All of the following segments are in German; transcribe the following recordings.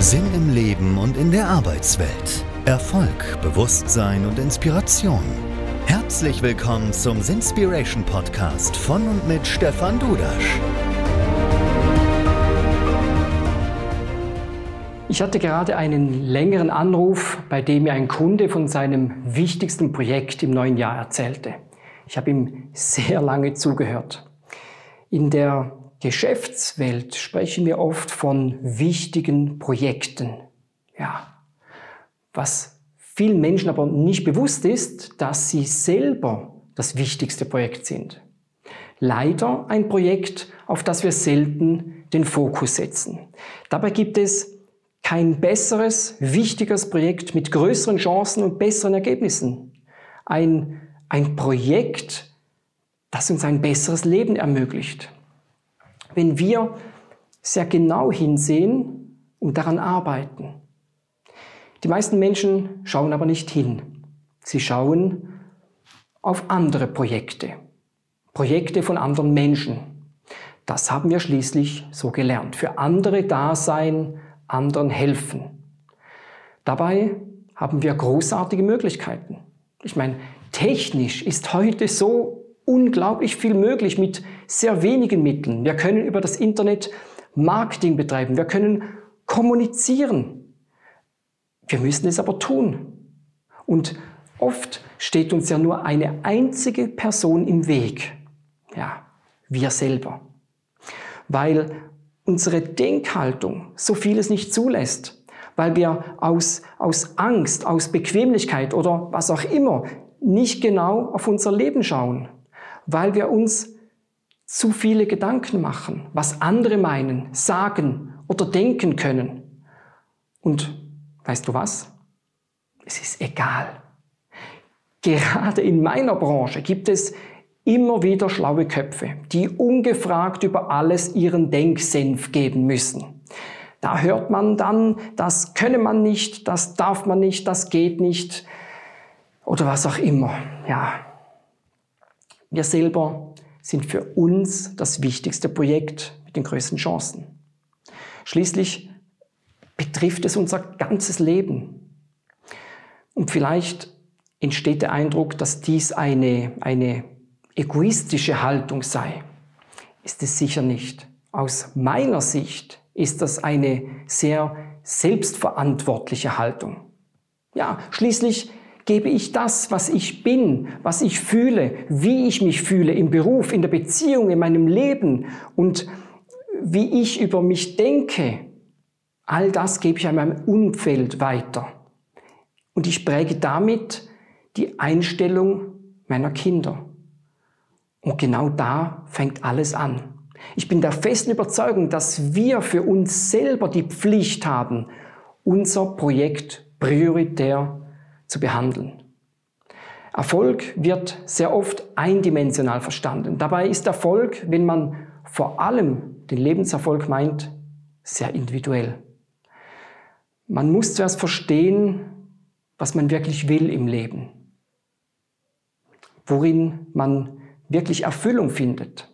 Sinn im Leben und in der Arbeitswelt. Erfolg, Bewusstsein und Inspiration. Herzlich willkommen zum Sinspiration Podcast von und mit Stefan Dudasch. Ich hatte gerade einen längeren Anruf, bei dem mir ein Kunde von seinem wichtigsten Projekt im neuen Jahr erzählte. Ich habe ihm sehr lange zugehört. In der Geschäftswelt sprechen wir oft von wichtigen Projekten. Ja. Was vielen Menschen aber nicht bewusst ist, dass sie selber das wichtigste Projekt sind. Leider ein Projekt, auf das wir selten den Fokus setzen. Dabei gibt es kein besseres, wichtigeres Projekt mit größeren Chancen und besseren Ergebnissen. Ein, ein Projekt, das uns ein besseres Leben ermöglicht wenn wir sehr genau hinsehen und daran arbeiten. Die meisten Menschen schauen aber nicht hin. Sie schauen auf andere Projekte, Projekte von anderen Menschen. Das haben wir schließlich so gelernt. Für andere da sein, anderen helfen. Dabei haben wir großartige Möglichkeiten. Ich meine, technisch ist heute so unglaublich viel möglich mit sehr wenigen Mitteln. Wir können über das Internet Marketing betreiben. Wir können kommunizieren. Wir müssen es aber tun. Und oft steht uns ja nur eine einzige Person im Weg. Ja, wir selber. Weil unsere Denkhaltung so vieles nicht zulässt. Weil wir aus, aus Angst, aus Bequemlichkeit oder was auch immer nicht genau auf unser Leben schauen weil wir uns zu viele Gedanken machen, was andere meinen, sagen oder denken können. Und weißt du was? Es ist egal. Gerade in meiner Branche gibt es immer wieder schlaue Köpfe, die ungefragt über alles ihren Denksenf geben müssen. Da hört man dann, das könne man nicht, das darf man nicht, das geht nicht oder was auch immer. Ja, wir selber sind für uns das wichtigste Projekt mit den größten Chancen. Schließlich betrifft es unser ganzes Leben. Und vielleicht entsteht der Eindruck, dass dies eine, eine egoistische Haltung sei. Ist es sicher nicht. Aus meiner Sicht ist das eine sehr selbstverantwortliche Haltung. Ja, schließlich gebe ich das, was ich bin, was ich fühle, wie ich mich fühle im Beruf, in der Beziehung, in meinem Leben und wie ich über mich denke, all das gebe ich an meinem Umfeld weiter. Und ich präge damit die Einstellung meiner Kinder. Und genau da fängt alles an. Ich bin der festen Überzeugung, dass wir für uns selber die Pflicht haben, unser Projekt prioritär zu behandeln. Erfolg wird sehr oft eindimensional verstanden. Dabei ist Erfolg, wenn man vor allem den Lebenserfolg meint, sehr individuell. Man muss zuerst verstehen, was man wirklich will im Leben, worin man wirklich Erfüllung findet.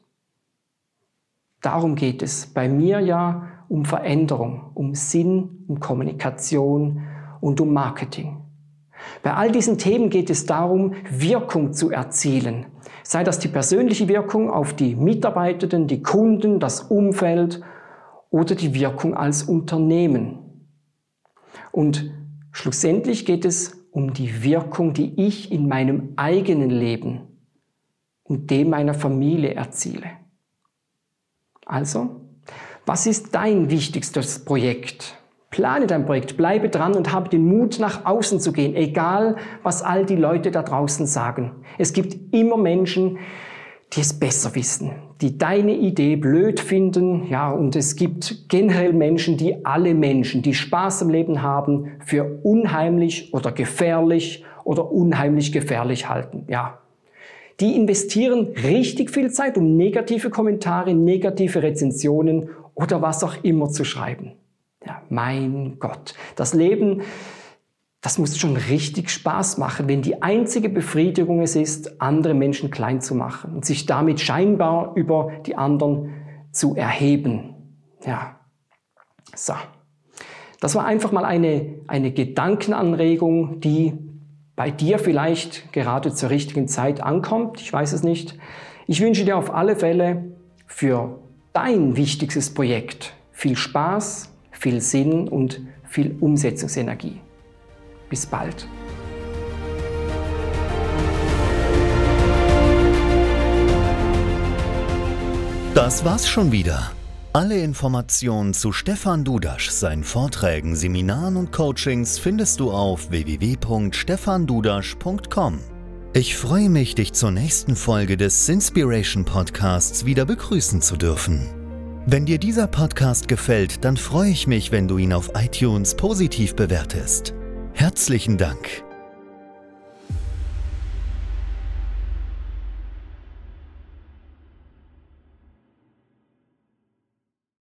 Darum geht es bei mir ja um Veränderung, um Sinn, um Kommunikation und um Marketing. Bei all diesen Themen geht es darum, Wirkung zu erzielen. Sei das die persönliche Wirkung auf die Mitarbeitenden, die Kunden, das Umfeld oder die Wirkung als Unternehmen. Und schlussendlich geht es um die Wirkung, die ich in meinem eigenen Leben und dem meiner Familie erziele. Also, was ist dein wichtigstes Projekt? Plane dein Projekt, bleibe dran und habe den Mut, nach außen zu gehen, egal was all die Leute da draußen sagen. Es gibt immer Menschen, die es besser wissen, die deine Idee blöd finden, ja, und es gibt generell Menschen, die alle Menschen, die Spaß im Leben haben, für unheimlich oder gefährlich oder unheimlich gefährlich halten, ja. Die investieren richtig viel Zeit, um negative Kommentare, negative Rezensionen oder was auch immer zu schreiben. Mein Gott. Das Leben, das muss schon richtig Spaß machen, wenn die einzige Befriedigung es ist, andere Menschen klein zu machen und sich damit scheinbar über die anderen zu erheben. Ja. So. Das war einfach mal eine, eine Gedankenanregung, die bei dir vielleicht gerade zur richtigen Zeit ankommt. Ich weiß es nicht. Ich wünsche dir auf alle Fälle für dein wichtigstes Projekt viel Spaß, viel Sinn und viel Umsetzungsenergie. Bis bald. Das war's schon wieder. Alle Informationen zu Stefan Dudasch, seinen Vorträgen, Seminaren und Coachings findest du auf www.stefandudasch.com. Ich freue mich, dich zur nächsten Folge des Inspiration Podcasts wieder begrüßen zu dürfen. Wenn dir dieser Podcast gefällt, dann freue ich mich, wenn du ihn auf iTunes positiv bewertest. Herzlichen Dank.